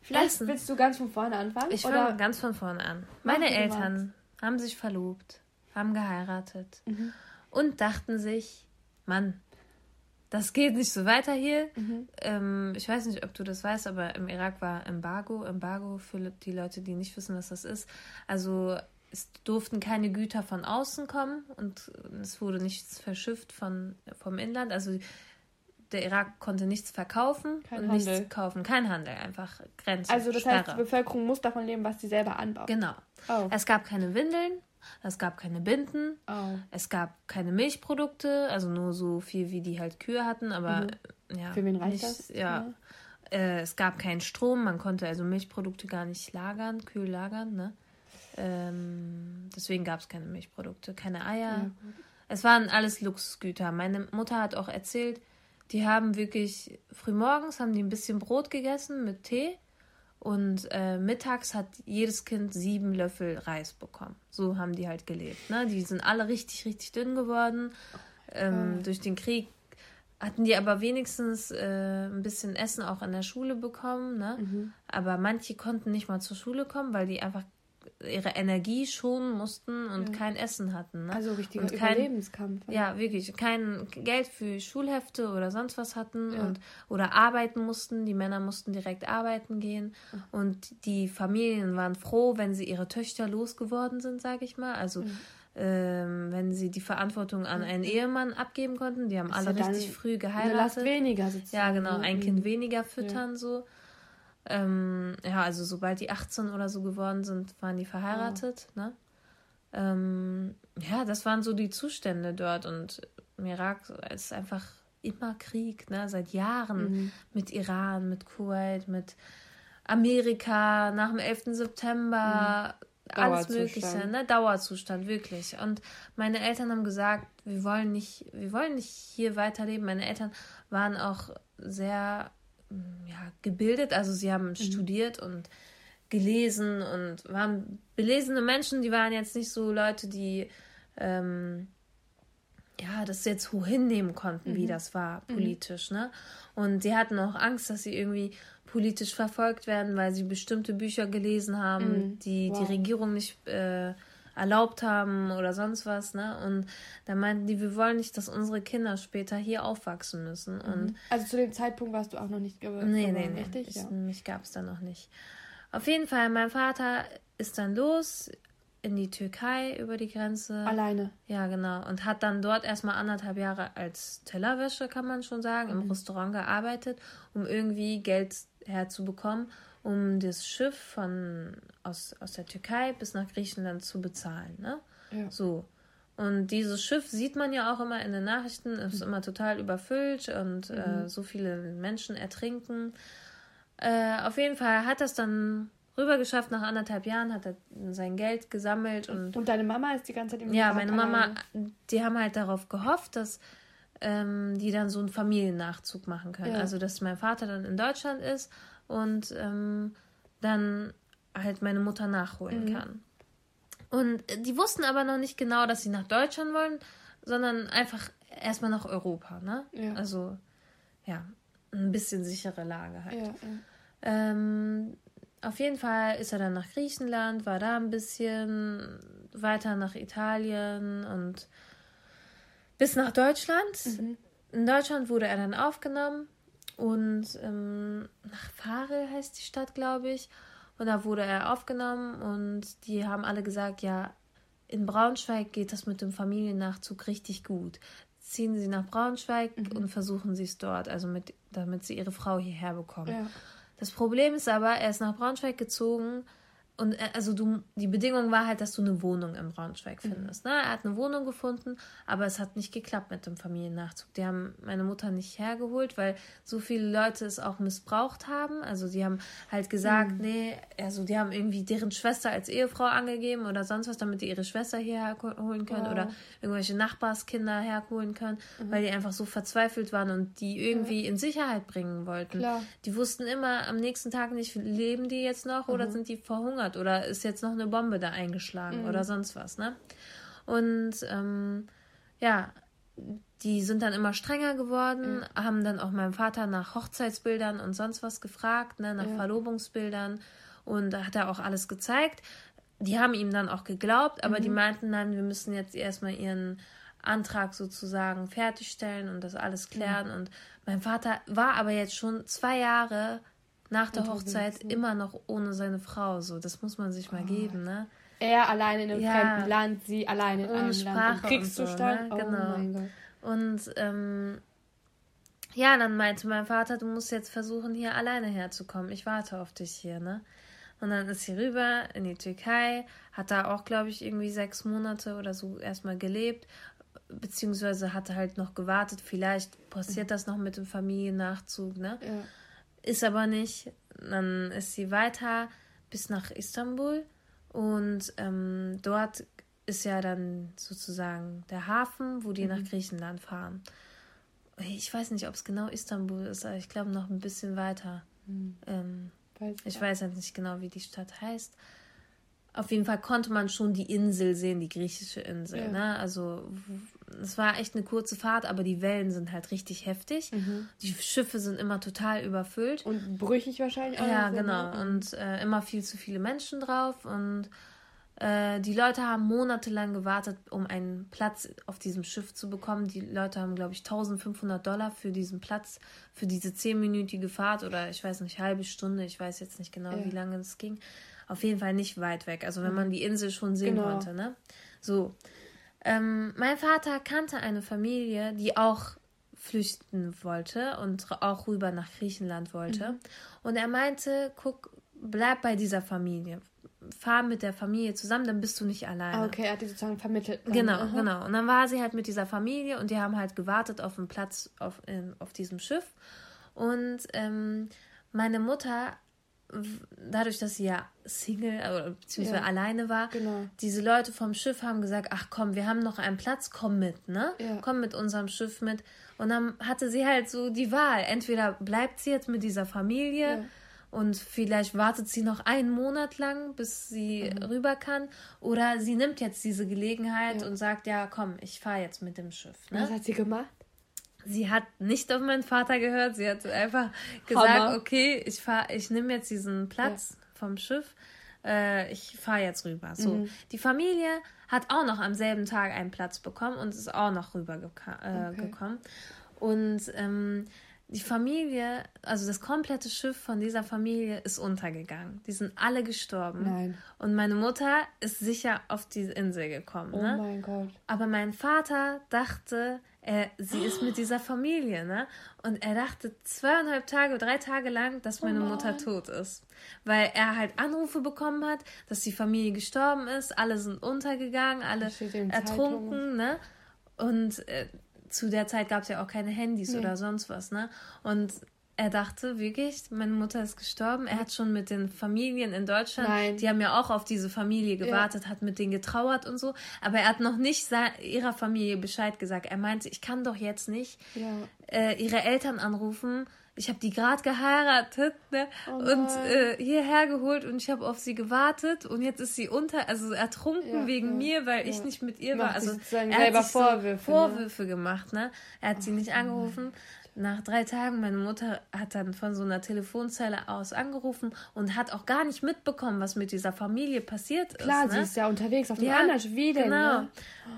Vielleicht Essen. willst du ganz von vorne anfangen? ich fange ganz von vorne an. Meine Eltern haben sich verlobt, haben geheiratet Mhm. und dachten sich, Mann, das geht nicht so weiter hier. Mhm. Ähm, ich weiß nicht, ob du das weißt, aber im Irak war Embargo. Embargo für die Leute, die nicht wissen, was das ist. Also es durften keine Güter von außen kommen und es wurde nichts verschifft von, vom Inland. Also der Irak konnte nichts verkaufen Kein und Handel. nichts kaufen. Kein Handel, einfach Grenze. Also, das heißt, die Sperre. Bevölkerung muss davon leben, was sie selber anbaut. Genau. Oh. Es gab keine Windeln, es gab keine Binden, Oh. es gab keine Milchprodukte, also nur so viel, wie die halt Kühe hatten, aber ja. Mhm. Für wen reicht nicht, das? Ja. Äh, es gab keinen Strom, man konnte also Milchprodukte gar nicht lagern, kühl lagern, ne? Ähm, deswegen gab es keine Milchprodukte, keine Eier. es waren alles Luxusgüter. Meine Mutter hat auch erzählt, die haben wirklich frühmorgens haben die ein bisschen Brot gegessen mit Tee und äh, mittags hat jedes Kind sieben Löffel Reis bekommen. So haben die halt gelebt. Ne? Die sind alle richtig, richtig dünn geworden. Ähm, Durch den Krieg hatten die aber wenigstens äh, ein bisschen Essen auch in der Schule bekommen. Ne? Mhm. Aber manche konnten nicht mal zur Schule kommen, weil die einfach ihre Energie schonen mussten und kein Essen hatten. Ne? Also richtiger Und kein- Überlebenskampf. Ja, wirklich. Kein Geld für Schulhefte oder sonst was hatten Ja. und oder arbeiten mussten. Die Männer mussten direkt arbeiten gehen. Und die Familien waren froh, wenn sie ihre Töchter losgeworden sind, sage ich mal. Also ähm, wenn sie die Verantwortung an einen Ehemann abgeben konnten. Die haben alle ja dann richtig früh Eine Last geheiratet. weniger sozusagen. Ja, genau, ne? ein Mhm. Kind weniger füttern so. Ähm, ja, also sobald die 18 oder so geworden sind, waren die verheiratet, ne? Ähm, ja, das waren so die Zustände dort und im Irak ist einfach immer Krieg, ne? Seit Jahren Mhm. mit Iran, mit Kuwait, mit Amerika, nach dem 11. September, alles Dauerzustand. Mögliche, ne? Dauerzustand, wirklich. Und meine Eltern haben gesagt, wir wollen nicht, wir wollen nicht hier weiterleben. Meine Eltern waren auch sehr ja, gebildet, also sie haben studiert und gelesen und waren belesene Menschen, die waren jetzt nicht so Leute, die ähm, ja, das jetzt wohin nehmen konnten, Mhm. wie das war politisch, ne? Und die hatten auch Angst, dass sie irgendwie politisch verfolgt werden, weil sie bestimmte Bücher gelesen haben, die die Mhm. Wow. Regierung nicht äh, erlaubt haben oder sonst was, ne? Und da meinten die, wir wollen nicht, dass unsere Kinder später hier aufwachsen müssen. Und Also zu dem Zeitpunkt warst du auch noch nicht ge Nee, nee, nee. richtig? Ich, Ja. Mich gab es da noch nicht. Auf jeden Fall, mein Vater ist dann los in die Türkei über die Grenze. Alleine. Ja, genau. Und hat dann dort erstmal anderthalb Jahre als Tellerwäsche, kann man schon sagen, Mhm. im Restaurant gearbeitet, um irgendwie Geld herzubekommen, um das Schiff von aus, aus der Türkei bis nach Griechenland zu bezahlen. Ne? Ja. So. Und dieses Schiff sieht man ja auch immer in den Nachrichten, ist immer total überfüllt und äh, so viele Menschen ertrinken. Äh, auf jeden Fall hat das dann rüber geschafft, nach anderthalb Jahren hat er sein Geld gesammelt und Und deine Mama ist die ganze Zeit im ja, meine Mama, die haben halt darauf gehofft, dass ähm, die dann so einen Familiennachzug machen können. Ja. Also, dass mein Vater dann in Deutschland ist und ähm, dann halt meine Mutter nachholen Mhm. kann. Und äh, die wussten aber noch nicht genau, dass sie nach Deutschland wollen, sondern einfach erstmal nach Europa, ne? Ja. Also, ja, ein bisschen sichere Lage halt. Ja, ja. Ähm, auf jeden Fall ist er dann nach Griechenland, war da ein bisschen weiter nach Italien und bis nach Deutschland. In Deutschland wurde er dann aufgenommen und ähm, nach Farel heißt die Stadt, glaube ich. Und da wurde er aufgenommen und die haben alle gesagt, ja, in Braunschweig geht das mit dem Familiennachzug richtig gut. Ziehen Sie nach Braunschweig und versuchen Sie es dort, also mit, damit Sie Ihre Frau hierher bekommen. Ja. Das Problem ist aber, er ist nach Braunschweig gezogen und er, also du, die Bedingung war halt, dass du eine Wohnung in Braunschweig findest. Ne? Er hat eine Wohnung gefunden, aber es hat nicht geklappt mit dem Familiennachzug. Die haben meine Mutter nicht hergeholt, weil so viele Leute es auch missbraucht haben. Also die haben halt gesagt, nee, also die haben irgendwie deren Schwester als Ehefrau angegeben oder sonst was, damit die ihre Schwester hierher holen können Wow. oder irgendwelche Nachbarskinder herholen können, weil die einfach so verzweifelt waren und die irgendwie in Sicherheit bringen wollten. Klar. Die wussten immer am nächsten Tag nicht, leben die jetzt noch oder sind die verhungert oder ist jetzt noch eine Bombe da eingeschlagen oder sonst was, ne? Und ähm, ja, die sind dann immer strenger geworden, haben dann auch meinen Vater nach Hochzeitsbildern und sonst was gefragt, ne, nach Verlobungsbildern und da hat er auch alles gezeigt. Die haben ihm dann auch geglaubt, aber die meinten dann, wir müssen jetzt erstmal ihren Antrag sozusagen fertigstellen und das alles klären. Und mein Vater war aber jetzt schon zwei Jahre nach der Hochzeit immer noch ohne seine Frau. So, das muss man sich mal geben, ne? Er alleine in einem Ja. fremden Land, sie alleine in Ohne einem Sprache Land und im Kriegszustand. so, ne? Oh Genau. Gott. Und ähm, ja, dann meinte mein Vater, du musst jetzt versuchen, hier alleine herzukommen. Ich warte auf dich hier, ne? Und dann ist sie rüber in die Türkei, hat da auch, glaube ich, irgendwie sechs Monate oder so erstmal gelebt, beziehungsweise hatte halt noch gewartet, vielleicht passiert das noch mit dem Familiennachzug, ne? Ja. Ist aber nicht. Dann ist sie weiter bis nach Istanbul und ähm, dort ist ja dann sozusagen der Hafen, wo die nach Griechenland fahren. Ich weiß nicht, ob es genau Istanbul ist, aber ich glaube noch ein bisschen weiter. Ähm, Weiß ich weiß halt nicht genau, wie die Stadt heißt. Auf jeden Fall konnte man schon die Insel sehen, die griechische Insel. Ja. Ne? Also es war echt eine kurze Fahrt, aber die Wellen sind halt richtig heftig. Die Schiffe sind immer total überfüllt. Und brüchig wahrscheinlich auch. Ja, genau. ne? Und äh, immer viel zu viele Menschen drauf. Und äh, die Leute haben monatelang gewartet, um einen Platz auf diesem Schiff zu bekommen. Die Leute haben, glaube ich, 1500 Dollar für diesen Platz, für diese zehnminütige Fahrt oder ich weiß nicht, halbe Stunde. Ich weiß jetzt nicht genau, Ja. wie lange es ging. Auf jeden Fall nicht weit weg. Also wenn man die Insel schon sehen Genau. konnte, ne? So. Ähm, mein Vater kannte eine Familie, die auch flüchten wollte und auch rüber nach Griechenland wollte. Mhm. Und er meinte, guck, bleib bei dieser Familie. Fahr mit der Familie zusammen, dann bist du nicht alleine. Ah, okay, er hat die sozusagen vermittelt. dann. Genau, Aha. genau. Und dann war sie halt mit dieser Familie und die haben halt gewartet auf einen Platz auf, in, auf diesem Schiff. Und ähm, meine Mutter, dadurch, dass sie ja Single oder beziehungsweise Ja, alleine war, genau. diese Leute vom Schiff haben gesagt, ach komm, wir haben noch einen Platz, komm mit, ne? Ja. Komm mit unserem Schiff mit. Und dann hatte sie halt so die Wahl. Entweder bleibt sie jetzt mit dieser Familie Ja. und vielleicht wartet sie noch einen Monat lang, bis sie mhm. rüber kann. Oder sie nimmt jetzt diese Gelegenheit und sagt, ja, komm, ich fahre jetzt mit dem Schiff. Ne? Was hat sie gemacht? Sie hat nicht auf meinen Vater gehört. Sie hat einfach gesagt, Hammer. okay, ich fahr, ich nehme jetzt diesen Platz ja. vom Schiff. Äh, ich fahre jetzt rüber. So, mhm. die Familie hat auch noch am selben Tag einen Platz bekommen und ist auch noch rübergekommen. Äh, okay. Und ähm, die Familie, also das komplette Schiff von dieser Familie ist untergegangen. Die sind alle gestorben. Nein. Und meine Mutter ist sicher auf diese Insel gekommen. Oh ne? mein Gott. Aber mein Vater dachte, er, sie ist mit dieser Familie, ne? Und er dachte zweieinhalb Tage, drei Tage lang, dass meine oh Mutter tot ist. Weil er halt Anrufe bekommen hat, dass die Familie gestorben ist, alle sind untergegangen, alle ertrunken, ne? Und äh, zu der Zeit gab es ja auch keine Handys nee. oder sonst was, ne? Und er dachte wirklich, meine Mutter ist gestorben. Er hat schon mit den Familien in Deutschland, Nein. die haben ja auch auf diese Familie gewartet, ja. hat mit denen getrauert und so. Aber er hat noch nicht ihrer Familie Bescheid gesagt. Er meinte, ich kann doch jetzt nicht ja. äh, ihre Eltern anrufen ich habe die gerade geheiratet ne? Oh und äh, hierher geholt und ich habe auf sie gewartet und jetzt ist sie unter, also ertrunken ja, wegen mir, weil ich nicht mit ihr war. Also er hat sich Vorwürfe, so Vorwürfe ne? gemacht, ne? Er hat oh, sie nicht angerufen. Nach drei Tagen, meine Mutter hat dann von so einer Telefonzelle aus angerufen und hat auch gar nicht mitbekommen, was mit dieser Familie passiert ist. Klar, ne? sie ist ja unterwegs auf dem ja, anderen Schweden. Genau. Ne?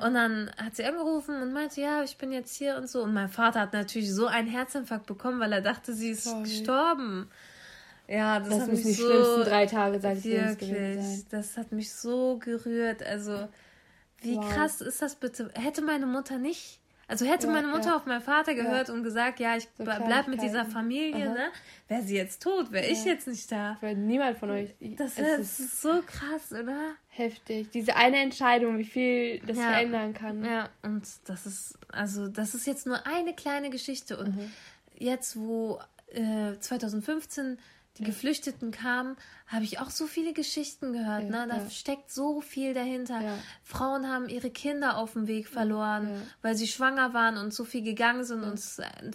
Und dann hat sie angerufen und meinte, ja, ich bin jetzt hier und so. Und mein Vater hat natürlich so einen Herzinfarkt bekommen, weil er dachte, sie ist Sorry. gestorben. Ja, das, das hat mich die so, schlimmsten drei Tage seines Lebens gewesen sein. Das hat mich so gerührt. Also, wie wow. krass ist das bitte? Hätte meine Mutter nicht also hätte ja, meine Mutter ja. auf meinen Vater gehört ja. und gesagt, ja, ich so bleib mit dieser Familie, ne? Wäre sie jetzt tot, wäre ich jetzt nicht da. Wäre niemand von euch. Das ist, ist, so krass, oder? Heftig. Diese eine Entscheidung, wie viel das verändern kann. Ja, und das ist, also das ist jetzt nur eine kleine Geschichte. Und mhm. jetzt, wo äh, 2015 die Geflüchteten kamen, habe ich auch so viele Geschichten gehört. Ja, ne? Da ja. steckt so viel dahinter. Ja. Frauen haben ihre Kinder auf dem Weg verloren, weil sie schwanger waren und so viel gegangen sind und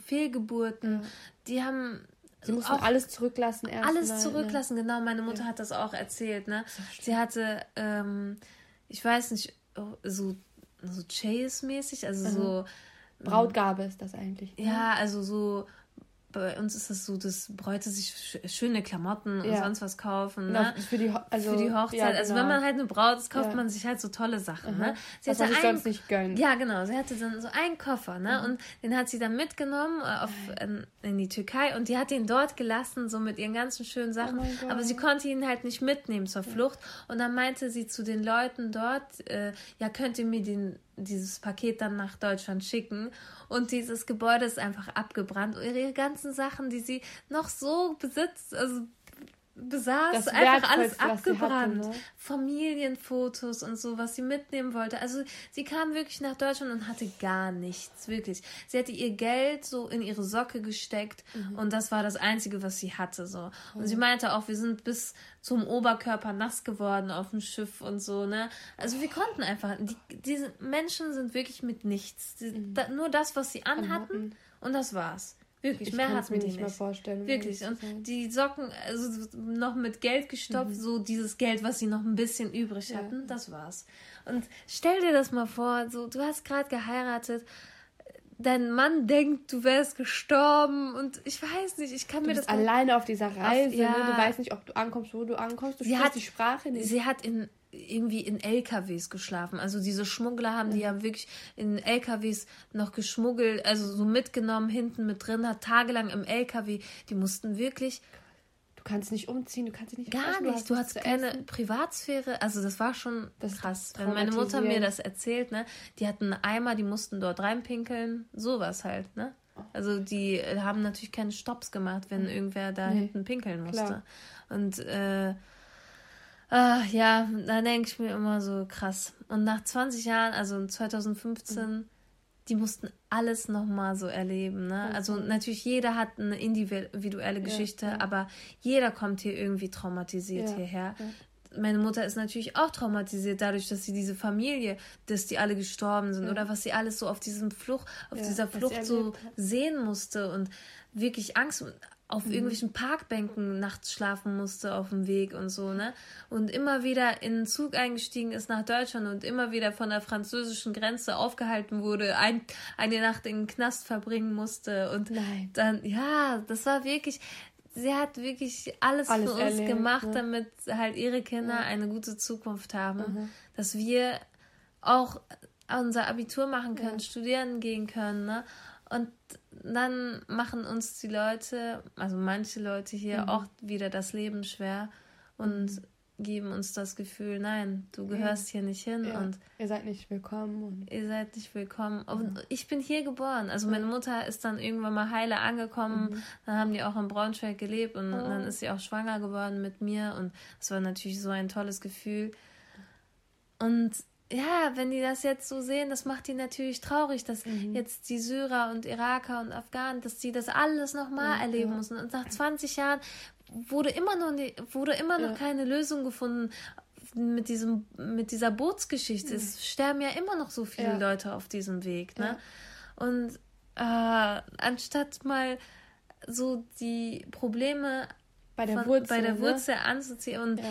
Fehlgeburten. Die haben Sie mussten auch alles zurücklassen erst. Alles mal, zurücklassen, genau. Meine Mutter hat das auch erzählt. Ne? Sie hatte, ähm, ich weiß nicht, so, so Chase-mäßig, also mhm. so. Brautgabe ist das eigentlich. Ne? Ja, also so bei uns ist es so, dass Bräute sich schöne Klamotten und sonst was kaufen. Ne? Für, die also, für die Hochzeit. Ja, genau. Also wenn genau. man halt eine Braut ist, kauft ja. man sich halt so tolle Sachen. Ne? Mhm. Sie was hatte sonst nicht gönnen. Ja, genau. Sie hatte dann so einen Koffer, ne? Mhm. Und den hat sie dann mitgenommen äh, auf, in, in, die Türkei und die hat ihn dort gelassen, so mit ihren ganzen schönen Sachen. Oh Aber sie konnte ihn halt nicht mitnehmen zur Flucht. Und dann meinte sie zu den Leuten dort, äh, ja, könnt ihr mir den dieses Paket dann nach Deutschland schicken. Und dieses Gebäude ist einfach abgebrannt. Und ihre ganzen Sachen, die sie noch so besitzt, also besaß, einfach alles abgebrannt. Hatte, ne? Familienfotos und so, was sie mitnehmen wollte. Also sie kam wirklich nach Deutschland und hatte gar nichts, wirklich. Sie hatte ihr Geld so in ihre Socke gesteckt mhm. und das war das Einzige, was sie hatte. so. Und mhm. sie meinte auch, wir sind bis zum Oberkörper nass geworden auf dem Schiff und so, ne? Also wir konnten einfach, die, diese Menschen sind wirklich mit nichts. Die, mhm. da, nur das, was sie anhatten und das war's. Wirklich, ich mehr hat mir nicht mehr vorstellen. Wirklich. Und die Socken, also noch mit Geld gestopft, mhm. so dieses Geld, was sie noch ein bisschen übrig ja. hatten, das war's. Und stell dir das mal vor, so, du hast gerade geheiratet, dein Mann denkt, du wärst gestorben und ich weiß nicht, ich kann du mir das alleine auf dieser Reise, ja. ne? du weißt nicht, ob du ankommst, wo du ankommst, du sie hat, die Sprache nicht. Sie hat in irgendwie in LKWs geschlafen. Also diese Schmuggler haben die ja wirklich in LKWs noch geschmuggelt, also so mitgenommen, hinten mit drin, hat tagelang im LKW. Die mussten wirklich. Du kannst nicht umziehen, du kannst nicht. Gar nicht, du hast, du hast keine essen. Privatsphäre. Also das war schon das krass. Wenn meine Mutter mir das erzählt, ne, die hatten einen Eimer, die mussten dort reinpinkeln, sowas halt, ne? Also die haben natürlich keine Stops gemacht, wenn irgendwer da nee. hinten pinkeln musste. Klar. Und äh, Ach, ja, da denke ich mir immer so krass. Und nach 20 Jahren, also 2015, mhm. die mussten alles nochmal so erleben. Ne? Mhm. Also natürlich, jeder hat eine individuelle Geschichte, ja, ja. aber jeder kommt hier irgendwie traumatisiert ja, hierher. Meine Mutter ist natürlich auch traumatisiert dadurch, dass sie diese Familie, dass die alle gestorben sind oder was sie alles so auf diesem Flucht, auf dieser Flucht so sehen musste und wirklich Angst auf mhm. irgendwelchen Parkbänken nachts schlafen musste auf dem Weg und so, ne? Und immer wieder in den Zug eingestiegen ist nach Deutschland und immer wieder von der französischen Grenze aufgehalten wurde, ein, eine Nacht in den Knast verbringen musste und Nein. dann, ja, das war wirklich, sie hat wirklich alles, alles für uns erlebt, gemacht, ne? damit halt ihre Kinder ja. eine gute Zukunft haben, mhm. dass wir auch unser Abitur machen können, ja. studieren gehen können, ne? Und dann machen uns die Leute, also manche Leute hier mhm. auch wieder das Leben schwer und mhm. geben uns das Gefühl, nein, du gehörst hier nicht hin ja. und ihr seid nicht willkommen. ihr seid nicht willkommen. Und ja. ich bin hier geboren. Also meine Mutter ist dann irgendwann mal heile angekommen. Mhm. Dann haben die auch in Braunschweig gelebt und oh. dann ist sie auch schwanger geworden mit mir und es war natürlich so ein tolles Gefühl. Und ja, wenn die das jetzt so sehen, das macht die natürlich traurig, dass mhm. jetzt die Syrer und Iraker und Afghanen, dass die das alles nochmal ja, erleben ja. müssen. Und nach 20 Jahren wurde immer noch, nie, wurde immer noch ja. keine Lösung gefunden mit diesem, mit dieser Bootsgeschichte. Es sterben ja immer noch so viele Leute auf diesem Weg, ne? Und äh, anstatt mal so die Probleme bei der Wurzel, bei der ne? Wurzel ne? anzuziehen und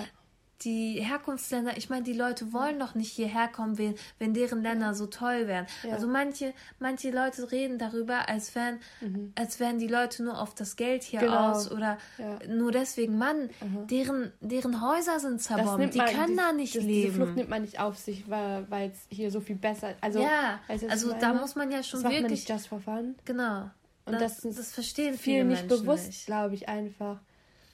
die Herkunftsländer, ich meine, die Leute wollen doch nicht hierher kommen, wenn, wenn deren Länder so toll wären. Ja. Also manche, manche Leute reden darüber, als wären, mhm. als wären die Leute nur auf das Geld hier genau. aus oder ja. nur deswegen, Mann, mhm. deren, deren Häuser sind zerbombt, die man, können die, da nicht das, leben. Die Flucht nimmt man nicht auf sich, weil es hier so viel besser Also, ja, also da muss man ja schon das wirklich. Man nicht just for fun. Genau. Und das, das, das verstehen viele viel nicht bewusst, glaube ich, einfach.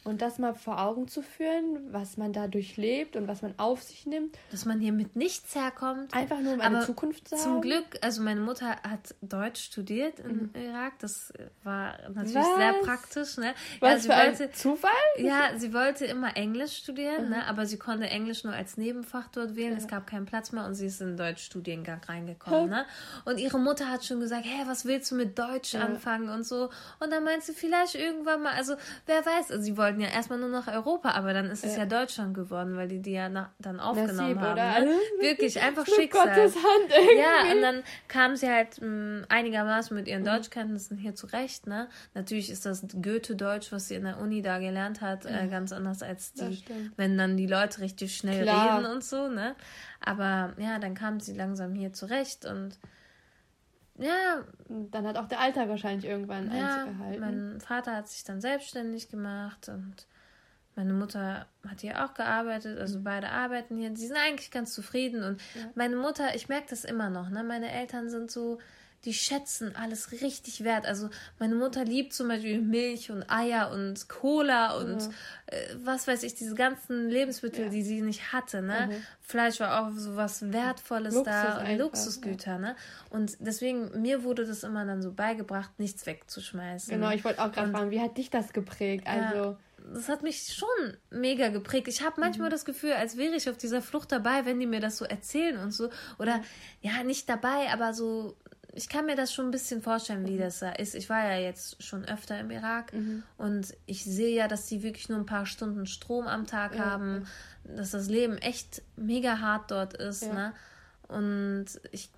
Und das mal vor Augen zu führen, was man da durchlebt und was man auf sich nimmt. Dass man hier mit nichts herkommt. Einfach nur um eine Zukunft zu haben. Zum Glück, also meine Mutter hat Deutsch studiert im mhm. Irak. Das war natürlich was? sehr praktisch. Ne? Was ja, für wollte, ein Zufall? Ja, sie wollte immer Englisch studieren, mhm. ne? aber sie konnte Englisch nur als Nebenfach dort wählen. Ja. Es gab keinen Platz mehr und sie ist in den Deutschstudiengang reingekommen. Ne? Und ihre Mutter hat schon gesagt, hey, was willst du mit Deutsch ja. anfangen und so. Und dann meint sie vielleicht irgendwann mal, also wer weiß, also sie wollten wollten ja erstmal nur nach Europa, aber dann ist es ja, ja Deutschland geworden, weil die die ja nach, dann aufgenommen Nassib, haben. Ne? Wirklich, einfach Schicksal. Gottes Hand irgendwie. Ja, und dann kam sie halt mh, mm, einigermaßen mit ihren mhm. Deutschkenntnissen hier zurecht. Ne? Natürlich ist das Goethe-Deutsch, was sie in der Uni da gelernt hat, äh, mhm. ganz anders als die, wenn dann die Leute richtig schnell Klar. reden und so. Ne? Aber ja, dann kam sie langsam hier zurecht und ja. Dann hat auch der Alltag wahrscheinlich irgendwann ja, Einzug gehalten. Mein Vater hat sich dann selbstständig gemacht und meine Mutter hat hier auch gearbeitet, also mhm. beide arbeiten hier. Sie sind eigentlich ganz zufrieden und ja. meine Mutter, ich merke das immer noch, ne? Meine Eltern sind so, die schätzen alles richtig wert. Also meine Mutter liebt zum Beispiel Milch und Eier und Cola und mhm. äh, was weiß ich, diese ganzen Lebensmittel, ja. die sie nicht hatte. Ne? Mhm. Fleisch war auch so was Wertvolles Luxus da und Luxusgüter. Ja. Ne? Und deswegen, mir wurde das immer dann so beigebracht, nichts wegzuschmeißen. Genau, ich wollte auch gerade fragen, wie hat dich das geprägt? Also. Ja das hat mich schon mega geprägt. Ich habe manchmal mhm. das Gefühl, als wäre ich auf dieser Flucht dabei, wenn die mir das so erzählen und so. Oder ja, nicht dabei, aber so ich kann mir das schon ein bisschen vorstellen, wie mhm. das da ist. Ich war ja jetzt schon öfter im Irak mhm. und ich sehe ja, dass die wirklich nur ein paar Stunden Strom am Tag ja, haben, ja. dass das Leben echt mega hart dort ist. Ja. Ne? Und ich,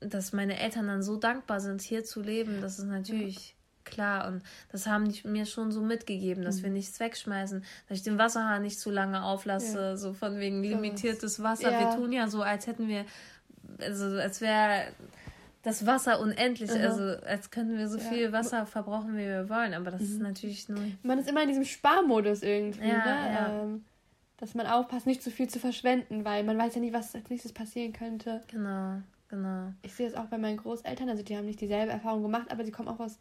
dass meine Eltern dann so dankbar sind, hier zu leben, das ist natürlich klar. Und das haben die mir schon so mitgegeben, dass mhm. wir nichts wegschmeißen, dass ich den Wasserhahn nicht zu lange auflasse, so von wegen limitiertes Wasser. Wir tun ja so, als hätten wir, also als wäre das Wasser unendlich, mhm. also als könnten wir so ja. viel Wasser verbrauchen, wie wir wollen, aber das mhm. ist natürlich nur. Man ist immer in diesem Sparmodus irgendwie, ja, ne? Ja. Ähm, dass man aufpasst, nicht zu viel zu verschwenden, weil man weiß ja nicht, was als nächstes passieren könnte. Genau, genau. Ich sehe es auch bei meinen Großeltern, also die haben nicht dieselbe Erfahrung gemacht, aber sie kommen auch aus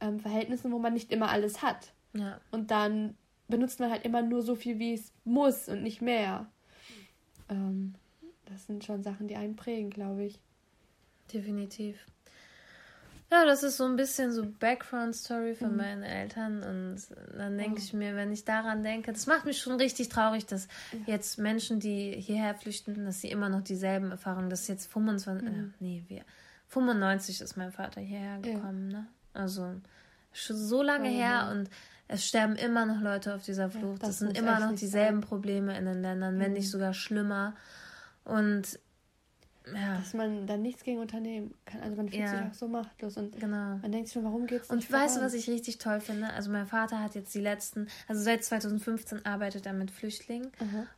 ähm, Verhältnissen, wo man nicht immer alles hat. Ja. Und dann benutzt man halt immer nur so viel, wie es muss und nicht mehr. Ähm, das sind schon Sachen, die einen prägen, glaube ich. Definitiv. Ja, das ist so ein bisschen so Background-Story von mhm. meinen Eltern. Und dann denke oh. ich mir, wenn ich daran denke, das macht mich schon richtig traurig, dass ja. jetzt Menschen, die hierher flüchten, dass sie immer noch dieselben Erfahrungen, das ist jetzt 25, mhm. äh, nee, wir, 95 ist mein Vater hierher gekommen, ja. ne? Also schon so lange oh, her und es sterben immer noch Leute auf dieser Flucht. Ja, das, das sind immer noch dieselben sein. Probleme in den Ländern, wenn nicht mhm. sogar schlimmer. Und ja. dass man da nichts gegen unternehmen kann. Also man fühlt Ja. sich auch so machtlos und Genau. man denkt sich schon, warum geht's Und nicht weißt du, was ich richtig toll finde? Also mein Vater hat jetzt die letzten, also seit 2015 arbeitet er mit Flüchtlingen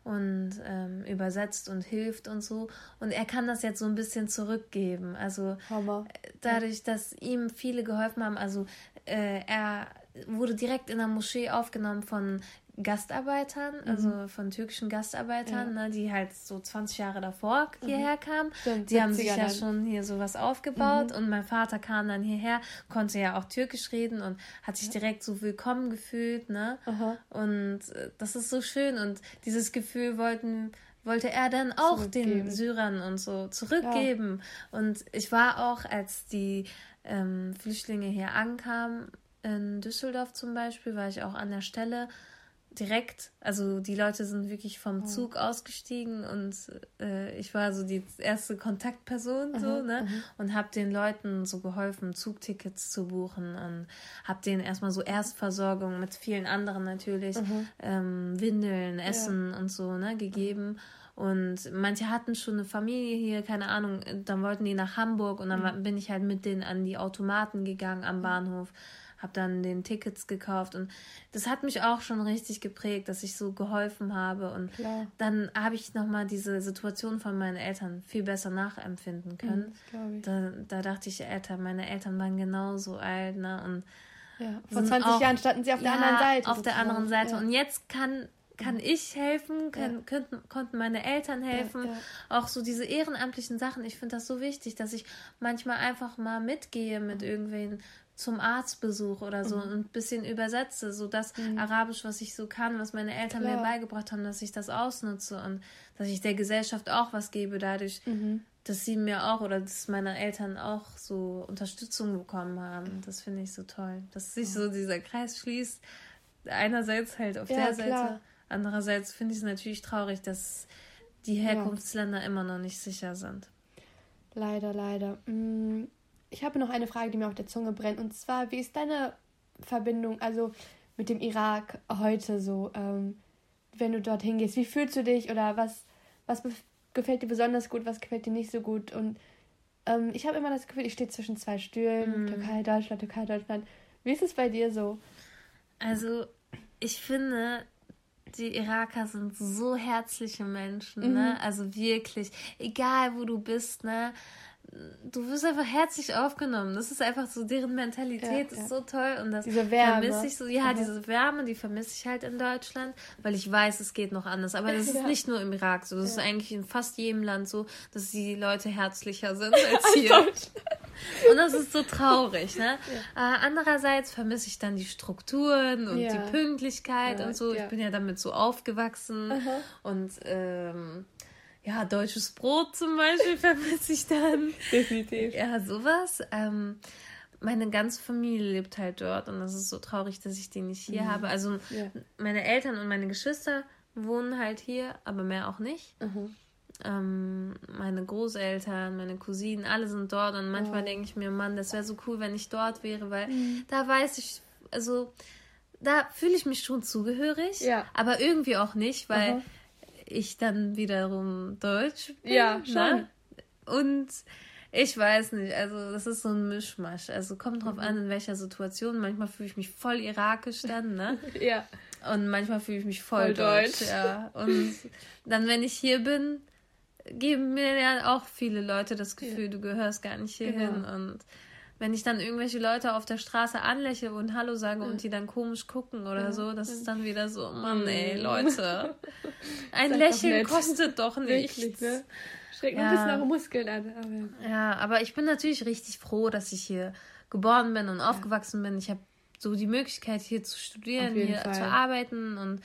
und ähm, übersetzt und hilft und so. Und er kann das jetzt so ein bisschen zurückgeben. Also Hammer. dadurch, dass ihm viele geholfen haben, also äh, er wurde direkt in der Moschee aufgenommen von Gastarbeitern, also von türkischen Gastarbeitern, ne, die halt so 20 Jahre davor hierher kamen. Stimmt, die haben sich 70er ja dann. schon hier sowas aufgebaut und mein Vater kam dann hierher, konnte ja auch Türkisch reden und hat sich direkt so willkommen gefühlt, ne? Aha. Und äh, das ist so schön und dieses Gefühl wollten wollte er dann auch den. Syrern und so zurückgeben. Und ich war auch, als die ähm, Flüchtlinge hier ankamen, in Düsseldorf zum Beispiel, war ich auch an der Stelle direkt, also die Leute sind wirklich vom Zug ausgestiegen und äh, ich war so die erste Kontaktperson so, ne? Und habe den Leuten so geholfen, Zugtickets zu buchen und habe denen erstmal so Erstversorgung mit vielen anderen natürlich, ähm, Windeln, Essen und so, ne, gegeben. Und manche hatten schon eine Familie hier, keine Ahnung, dann wollten die nach Hamburg und dann war- bin ich halt mit denen an die Automaten gegangen am Bahnhof, habe dann den Tickets gekauft und das hat mich auch schon richtig geprägt, dass ich so geholfen habe und Klar. dann habe ich nochmal diese Situation von meinen Eltern viel besser nachempfinden können. Das glaube ich. Da, da dachte ich, Alter, meine Eltern waren genauso alt, ne? Und Ja. Vor sind 20 auch- Jahren standen sie auf der ja, anderen Seite. Auf der anderen Seite. Ja. Und jetzt kann, kann ich helfen, kann, Ja. könnten, konnten meine Eltern helfen. ja. Auch so diese ehrenamtlichen Sachen. Ich finde das so wichtig, dass ich manchmal einfach mal mitgehe mit irgendwen zum Arztbesuch oder Mhm. so und ein bisschen übersetze, so das Arabisch, was ich so kann, was meine Eltern mir Klar. beigebracht haben, dass ich das ausnutze und dass ich der Gesellschaft auch was gebe dadurch, Mhm. dass sie mir auch oder dass meine Eltern auch so Unterstützung bekommen haben. Das finde ich so toll, dass sich so dieser Kreis schließt. Einerseits halt auf Ja, der Seite, klar. andererseits finde ich es natürlich traurig, dass die Herkunftsländer immer noch nicht sicher sind. Leider, leider. Mm, Ich habe noch eine Frage, die mir auf der Zunge brennt. Und zwar, wie ist deine Verbindung, also mit dem Irak heute so, ähm, wenn du dorthin gehst? Wie fühlst du dich oder was, was gefällt dir besonders gut, was gefällt dir nicht so gut? Und ähm, ich habe immer das Gefühl, ich stehe zwischen zwei Stühlen, Türkei, Deutschland, Türkei, Deutschland. Wie ist es bei dir so? Also, ich finde, die Iraker sind so herzliche Menschen, ne? Also wirklich, egal wo du bist, ne? Du wirst einfach herzlich aufgenommen. Das ist einfach so, deren Mentalität Ja, ist ja. so toll und das Diese Wärme. vermisse ich so. Ja, Mhm. diese Wärme, die vermisse ich halt in Deutschland, weil ich weiß, es geht noch anders. Aber das ist Ja. nicht nur im Irak so. Das ist eigentlich in fast jedem Land so, dass die Leute herzlicher sind als hier. Und das ist so traurig, ne? Äh, andererseits vermisse ich dann die Strukturen und die Pünktlichkeit und so. Ich bin ja damit so aufgewachsen. Und ähm, ja, deutsches Brot zum Beispiel vermisse ich dann. Definitiv. Ja, sowas. Ähm, meine ganze Familie lebt halt dort und das ist so traurig, dass ich die nicht hier habe. Also Mhm. Ja. meine Eltern und meine Geschwister wohnen halt hier, aber mehr auch nicht. Mhm. Ähm, meine Großeltern, meine Cousinen, alle sind dort und manchmal Oh. denke ich mir, Mann, das wäre so cool, wenn ich dort wäre, weil Mhm. da weiß ich, also da fühle ich mich schon zugehörig, Ja. aber irgendwie auch nicht, weil. Ich dann wiederum Deutsch bin. Ja, ne? schon. Und ich weiß nicht, also das ist so ein Mischmasch. Also kommt Mhm. drauf an, in welcher Situation. Manchmal fühle ich mich voll irakisch dann, ne? Ja. Und manchmal fühle ich mich voll, Voll deutsch. deutsch. Ja. Und dann, wenn ich hier bin, geben mir ja auch viele Leute das Gefühl, du gehörst gar nicht hierhin. Genau. Und wenn ich dann irgendwelche Leute auf der Straße anlächle und Hallo sage und die dann komisch gucken oder so, das ist dann wieder so, Mann, ey, Leute. Ein doch Lächeln nett. kostet doch nichts. Wirklich, ne? Schreckt Ja. ein bisschen eure Muskeln an. Aber Ja, aber ich bin natürlich richtig froh, dass ich hier geboren bin und aufgewachsen bin. Ich habe so die Möglichkeit, hier zu studieren, hier Fall. zu arbeiten und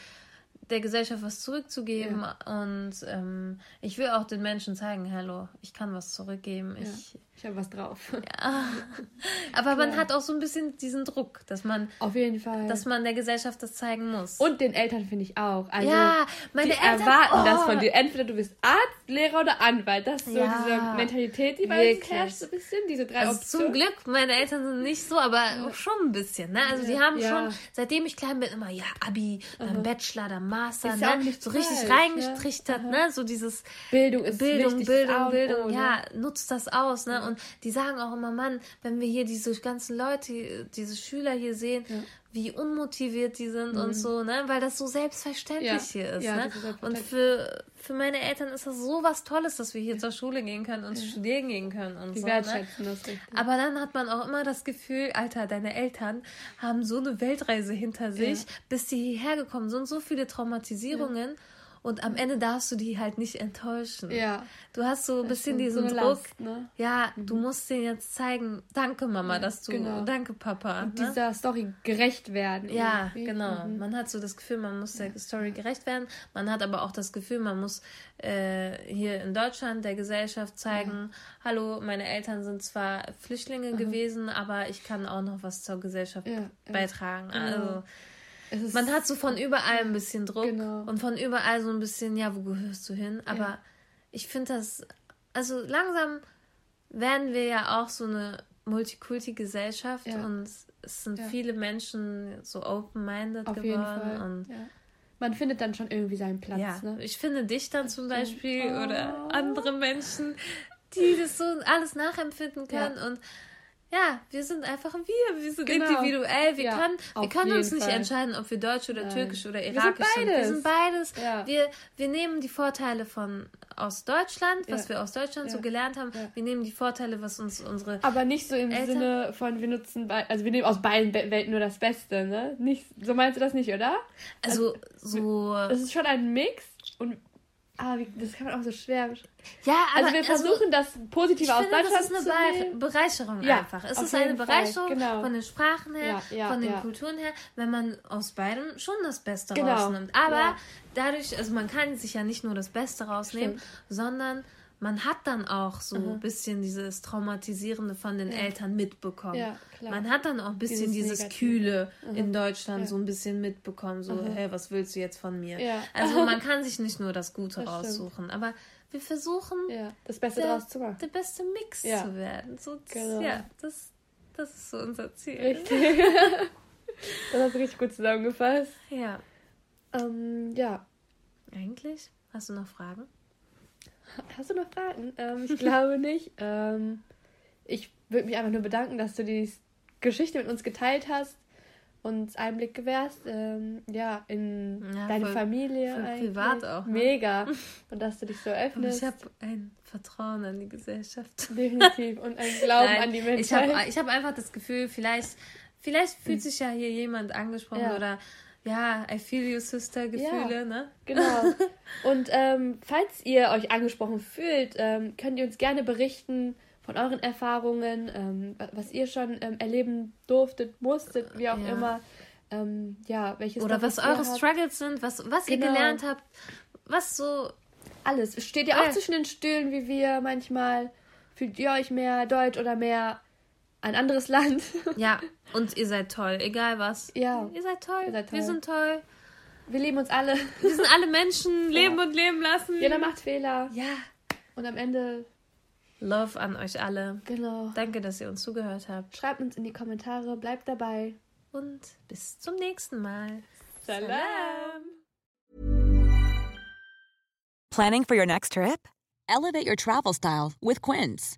der Gesellschaft was zurückzugeben. Und ähm, ich will auch den Menschen zeigen, hallo, ich kann was zurückgeben. Ich, ich habe was drauf. aber man hat auch so ein bisschen diesen Druck, dass man, Auf jeden Fall. dass man der Gesellschaft das zeigen muss. Und den Eltern finde ich auch. Also, Ja, meine die Eltern- erwarten das oh. von dir. Entweder du bist Arzt Lehrer oder Anwalt. Das ist so Ja, diese Mentalität, die bei uns herrscht, so ein bisschen. Diese drei Also Optionen. zum Glück, meine Eltern sind nicht so, aber auch schon ein bisschen. Ne? Also die Ja. haben Ja. schon, seitdem ich klein bin, immer, ja, Abi, dann Bachelor, dann Master, Ist ja ne? so richtig reingestrichtert, ne? so dieses Bildung ist Bildung, wichtig, das Bildung, Bildung, ja, nutzt das aus, ne? Und die sagen auch immer, Mann, wenn wir hier diese ganzen Leute, diese Schüler hier sehen, wie unmotiviert die sind und so, ne? Weil das so selbstverständlich Mhm. Ja. hier ist, Ja, ne? ist Und für, für meine Eltern ist das so was Tolles, dass wir hier zur Schule gehen können und studieren gehen können und Die so. wertschätzen ne? das richtig. Aber dann hat man auch immer das Gefühl, Alter, deine Eltern haben so eine Weltreise hinter sich, bis sie hierher gekommen sind, so viele Traumatisierungen. Und am Ende darfst du die halt nicht enttäuschen. Ja. Du hast so ein bisschen diesen Druck. Last, ne? Ja, du musst denen jetzt zeigen, danke Mama, dass du, genau. danke Papa. Und ne? dieser Story gerecht werden. Ja, irgendwie. genau. Mhm. Man hat so das Gefühl, man muss der Story gerecht werden. Man hat aber auch das Gefühl, man muss äh, hier in Deutschland der Gesellschaft zeigen, hallo, meine Eltern sind zwar Flüchtlinge gewesen, aber ich kann auch noch was zur Gesellschaft Ja, ja. beitragen. Genau. Also man hat so von überall ein bisschen Druck Genau. und von überall so ein bisschen, ja, wo gehörst du hin? Aber Ja. ich finde das, also langsam werden wir ja auch so eine Multikulti-Gesellschaft Ja. und es sind Ja. viele Menschen so open-minded geworden. Und. Man findet dann schon irgendwie seinen Platz. ja, Ne? ich finde dich dann zum Beispiel Oh. oder andere Menschen, die das so alles nachempfinden können und ja, wir sind einfach wir, wir sind Genau. individuell, wir Ja, können, wir können uns nicht Fall. entscheiden, ob wir Deutsch oder Nein. Türkisch oder Wir sind Irakisch sind. Wir beides. sind beides. Ja. Wir, wir nehmen die Vorteile von aus Deutschland, was Ja. wir aus Deutschland so gelernt haben. Wir nehmen die Vorteile, was uns unsere Aber nicht so im Eltern- Sinne von, wir nutzen, also wir nehmen aus beiden Be- Welten nur das Beste, ne? Nicht, so meinst du das nicht, oder? also so Es ist schon ein Mix und, ah, wie, das kann man auch so schwer. ja, aber Also wir versuchen das Ich Positive aus Deutschland das ist eine zu Be nehmen. Bereicherung Ja, einfach. Es ist eine Bereicherung genau. von den Sprachen her, Ja, ja, von den. Kulturen her, wenn man aus beidem schon das Beste Genau, rausnimmt. Aber dadurch, also man kann sich ja nicht nur das Beste rausnehmen, Stimmt. sondern man hat dann auch so ein bisschen dieses Traumatisierende von den Eltern mitbekommen. Ja. Man hat dann auch ein bisschen Dieses dieses. Kühle in Deutschland Ja. so ein bisschen mitbekommen. So, hey, was willst du jetzt von mir? Ja. Also man kann sich nicht nur das Gute Das stimmt. raussuchen. Aber wir versuchen Ja, das Beste der, draus zu machen. der beste Mix Ja. zu werden. So, Genau. Ja, das, das ist so unser Ziel. Richtig. das hast du richtig gut zusammengefasst. Ja. Ähm, ja. Eigentlich? Hast du noch Fragen? Hast du noch Fragen? Ähm, ich glaube nicht. Ähm, ich würde mich einfach nur bedanken, dass du die Geschichte mit uns geteilt hast und uns Einblick gewährst. Ähm, ja, in Ja, deine voll- Familie. voll privat auch, ne? Mega. Und dass du dich so Aber öffnest. ich habe ein Vertrauen an die Gesellschaft. Definitiv. Und ein Glauben Nein, an die ich Menschheit. habe ich hab einfach das Gefühl, vielleicht, vielleicht fühlt sich ja hier jemand angesprochen Ja. oder ja, I feel you, Sister Gefühle, Ja. ne? Genau. Und ähm, falls ihr euch angesprochen fühlt, ähm, könnt ihr uns gerne berichten von euren Erfahrungen, ähm, wa- was ihr schon ähm, erleben durftet, musstet, wie auch Ja. immer. Ähm, ja, welches Oder was eure Struggles sind, was, was ihr Genau. gelernt habt, was so Alles. Steht ihr auch Ja. zwischen den Stühlen wie wir manchmal? Fühlt ihr euch mehr deutsch oder mehr ein anderes Land? Ja, und ihr seid toll, egal was. Ja. Ihr seid toll. Ihr seid Wir toll. sind toll. Wir lieben uns alle. Wir sind alle Menschen, leben und leben lassen. Jeder macht Fehler. Ja. Und am Ende, Love an euch alle. genau. Danke, dass ihr uns zugehört habt. Schreibt uns in die Kommentare, bleibt dabei. Und bis zum nächsten Mal. Salam. Planning for your next trip? Elevate your travel style with Quince.